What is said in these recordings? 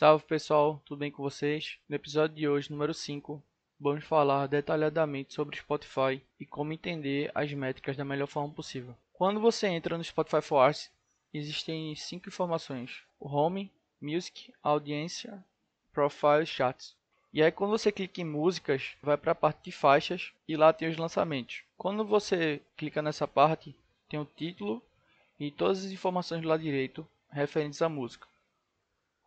Salve pessoal, tudo bem com vocês? No episódio de hoje, número 5, vamos falar detalhadamente sobre Spotify e como entender as métricas da melhor forma possível. Quando você entra no Spotify for Arts, existem cinco informações: o Home, Music, Audiência, Profile, Chats. E aí quando você clica em músicas, vai para a parte de faixas e lá tem os lançamentos. Quando você clica nessa parte, tem o título e todas as informações do lado direito referentes à música.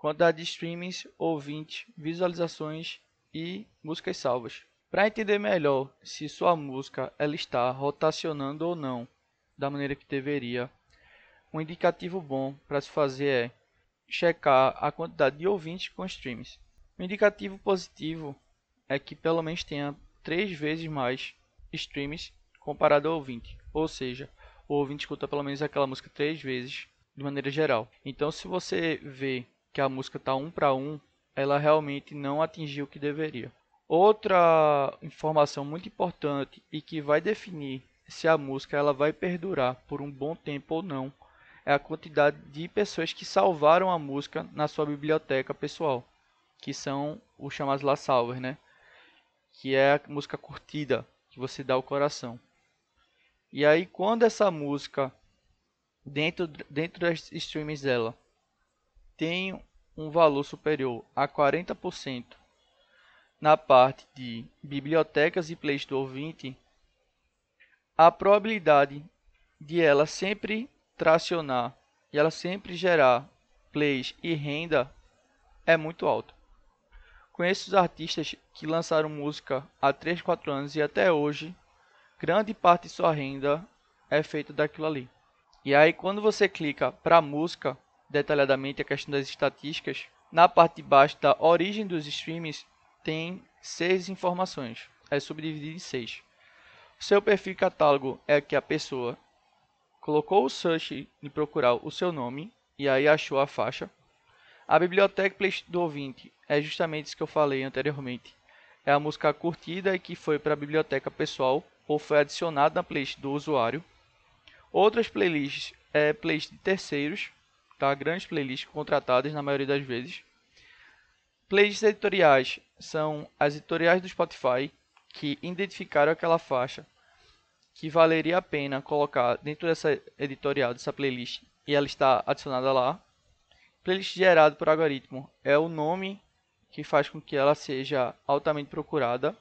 Quantidade de streamings, ouvintes, visualizações e músicas salvas. Para entender melhor se sua música ela está rotacionando ou não da maneira que deveria, um indicativo bom para se fazer é checar a quantidade de ouvintes com streams. O indicativo positivo é que pelo menos tenha três vezes mais streams comparado ao ouvinte, ou seja, o ouvinte escuta pelo menos aquela música três vezes de maneira geral. Então, se você vê que a música está um para um, ela realmente não atingiu o que deveria. Outra informação muito importante e que vai definir se a música ela vai perdurar por um bom tempo ou não é a quantidade de pessoas que salvaram a música na sua biblioteca pessoal, que são os chamados La Salvers, né? Que é a música curtida, que você dá o coração. E aí quando essa música dentro dentro das streams dela tem um valor superior a 40% na parte de bibliotecas e plays do ouvinte, a probabilidade de ela sempre tracionar e ela sempre gerar plays e renda é muito alta. Conheço os artistas que lançaram música há 3, 4 anos e até hoje grande parte de sua renda é feita daquilo ali. E aí quando você clica para música, detalhadamente a questão das estatísticas, na parte de baixo da origem dos streams tem seis informações, é subdividido em seis. Seu perfil catálogo é que a pessoa colocou o search em procurar o seu nome e aí achou a faixa. A biblioteca do ouvinte é justamente isso que eu falei anteriormente. É a música curtida e que foi para a biblioteca pessoal ou foi adicionada na playlist do usuário. Outras playlists é playlist de terceiros, Grandes playlists contratadas na maioria das vezes. Playlists editoriais são as editoriais do Spotify que identificaram aquela faixa que valeria a pena colocar dentro dessa editorial, dessa playlist, e ela está adicionada lá. Playlist gerado por algoritmo é o nome que faz com que ela seja altamente procurada.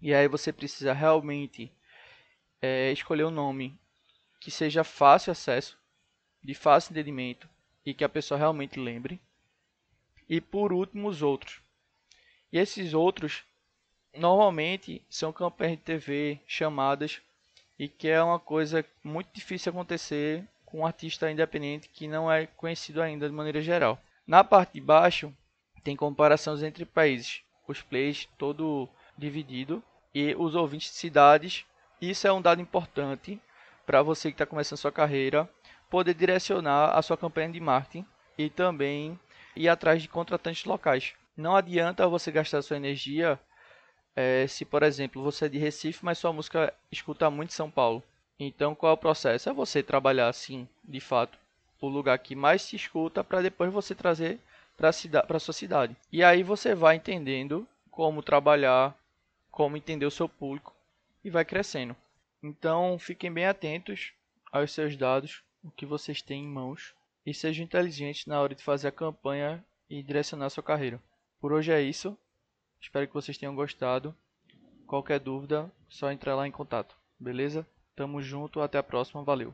E aí você precisa realmente é, escolher um nome que seja fácil acesso, de fácil entendimento e que a pessoa realmente lembre. E por último, os outros. E esses outros normalmente são campanhas de TV, chamadas, e que é uma coisa muito difícil acontecer com um artista independente que não é conhecido ainda de maneira geral. Na parte de baixo tem comparações entre países, os plays todo dividido e os ouvintes de cidades. Isso é um dado importante para você que está começando sua carreira poder direcionar a sua campanha de marketing e também ir atrás de contratantes locais. Não adianta você gastar sua energia é, se, por exemplo, você é de Recife, mas sua música escuta muito São Paulo. Então, qual é o processo? É você trabalhar assim, de fato, o lugar que mais se escuta para depois você trazer para a sua cidade. E aí você vai entendendo como trabalhar, como entender o seu público e vai crescendo. Então, fiquem bem atentos aos seus dados, o que vocês têm em mãos e sejam inteligentes na hora de fazer a campanha e direcionar sua carreira. Por hoje é isso. Espero que vocês tenham gostado. Qualquer dúvida, só entrar lá em contato. Beleza? Tamo junto, até a próxima, valeu.